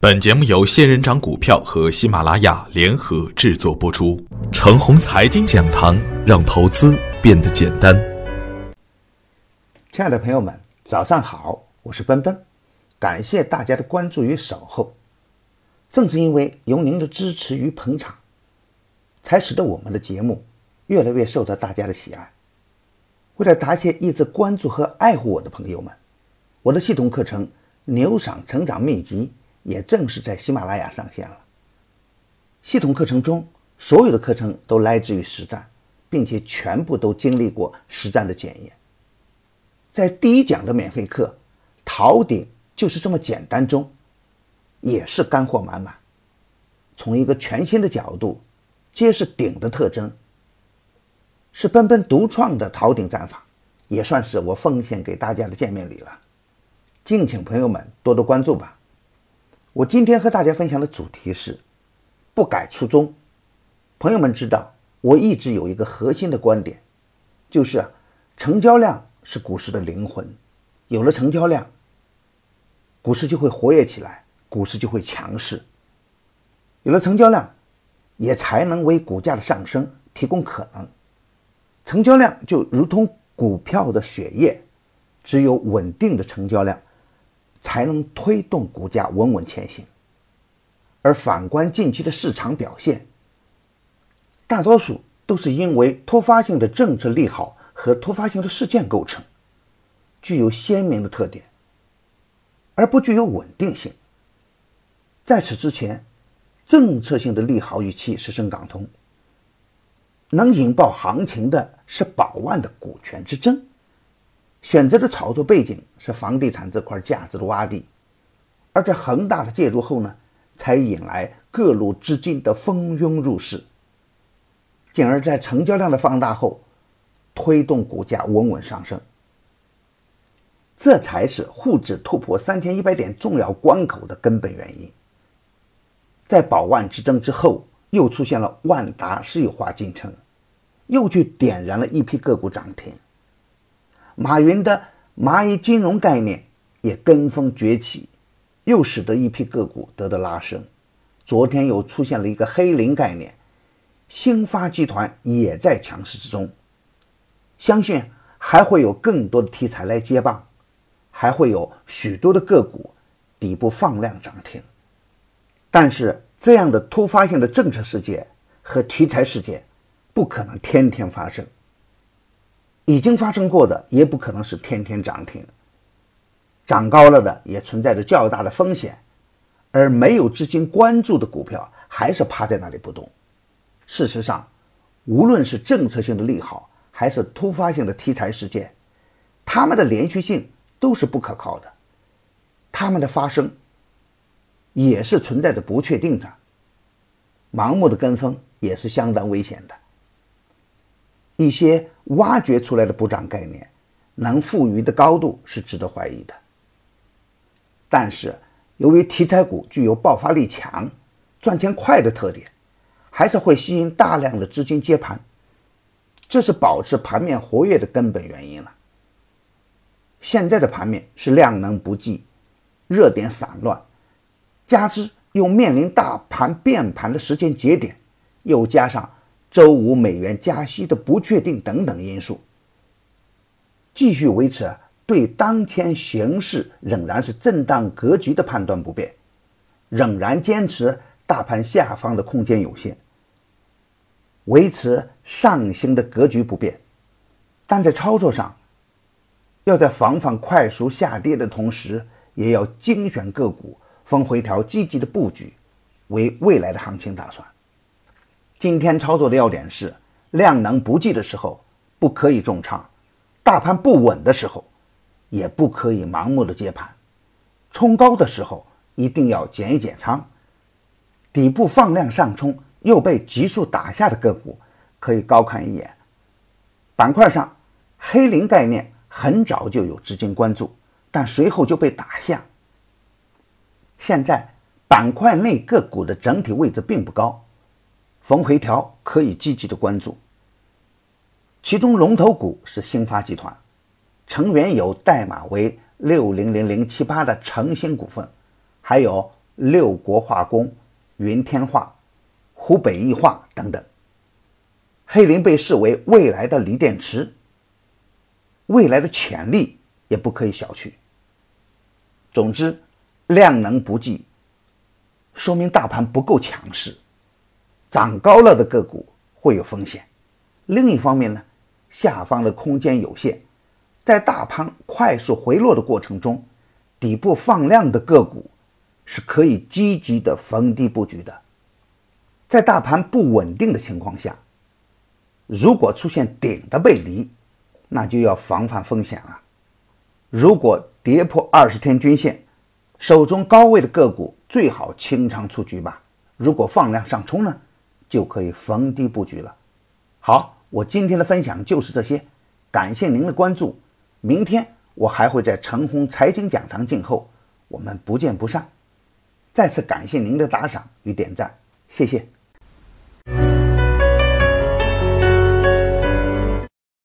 本节目由仙人掌股票和喜马拉雅联合制作播出。程红财经讲堂，让投资变得简单。亲爱的朋友们，早上好，我是奔奔，感谢大家的关注与守候。正是因为有您的支持与捧场，才使得我们的节目越来越受到大家的喜爱。为了答谢一直关注和爱护我的朋友们，我的系统课程《牛赏成长秘籍》。也正式在喜马拉雅上线了。系统课程中，所有的课程都来自于实战，并且全部都经历过实战的检验。在第一讲的免费课《逃顶就是这么简单》中，也是干货满满。从一个全新的角度揭示顶的特征，是奔奔独创的逃顶战法，也算是我奉献给大家的见面礼了。敬请朋友们多多关注吧。我今天和大家分享的主题是不改初衷。朋友们知道，我一直有一个核心的观点，就是成交量是股市的灵魂，有了成交量，股市就会活跃起来，股市就会强势。有了成交量，也才能为股价的上升提供可能。成交量就如同股票的血液，只有稳定的成交量。才能推动股价稳稳前行。而反观近期的市场表现，大多数都是因为突发性的政策利好和突发性的事件构成，具有鲜明的特点，而不具有稳定性。在此之前，政策性的利好预期是深港通，能引爆行情的是宝万的股权之争。选择的炒作背景是房地产这块价值的洼地，而在恒大的介入后呢，才引来各路资金的蜂拥入市，进而，在成交量的放大后，推动股价稳稳上升。这才是沪指突破三千一百点重要关口的根本原因。在宝万之争之后，又出现了万达私有化进程，又去点燃了一批个股涨停。马云的蚂蚁金融概念也跟风崛起，又使得一批个股得到拉升。昨天又出现了一个黑磷概念，兴发集团也在强势之中。相信还会有更多的题材来接棒，还会有许多的个股底部放量涨停。但是这样的突发性的政策事件和题材事件，不可能天天发生。已经发生过的也不可能是天天涨停，涨高了的也存在着较大的风险，而没有资金关注的股票还是趴在那里不动。事实上，无论是政策性的利好还是突发性的题材事件，它们的连续性都是不可靠的，它们的发生也是存在着不确定的，盲目的跟风也是相当危险的。一些挖掘出来的补涨概念，能富余的高度是值得怀疑的。但是，由于题材股具有爆发力强、赚钱快的特点，还是会吸引大量的资金接盘，这是保持盘面活跃的根本原因了。现在的盘面是量能不济，热点散乱，加之又面临大盘变盘的时间节点，又加上。周五美元加息的不确定等等因素，继续维持对当前形势仍然是震荡格局的判断不变，仍然坚持大盘下方的空间有限，维持上行的格局不变，但在操作上，要在防范快速下跌的同时，也要精选个股，逢回调积极的布局，为未来的行情打算。今天操作的要点是：量能不济的时候不可以重仓，大盘不稳的时候也不可以盲目的接盘，冲高的时候一定要减一减仓，底部放量上冲又被急速打下的个股可以高看一眼。板块上，黑磷概念很早就有资金关注，但随后就被打下。现在板块内个股的整体位置并不高。逢回调可以积极的关注，其中龙头股是兴发集团，成员有代码为六零零零七八的诚兴股份，还有六国化工、云天化、湖北易化等等。黑磷被视为未来的锂电池，未来的潜力也不可以小觑。总之，量能不济，说明大盘不够强势，涨高了的个股会有风险。另一方面呢，下方的空间有限，在大盘快速回落的过程中，底部放量的个股是可以积极的逢低布局的。在大盘不稳定的情况下，如果出现顶的背离，那就要防范风险了。如果跌破二十天均线，手中高位的个股最好清仓出局吧。如果放量上冲呢，就可以逢低布局了。好，我今天的分享就是这些，感谢您的关注。明天我还会在陈红财经讲堂静候，我们不见不散。再次感谢您的打赏与点赞，谢谢。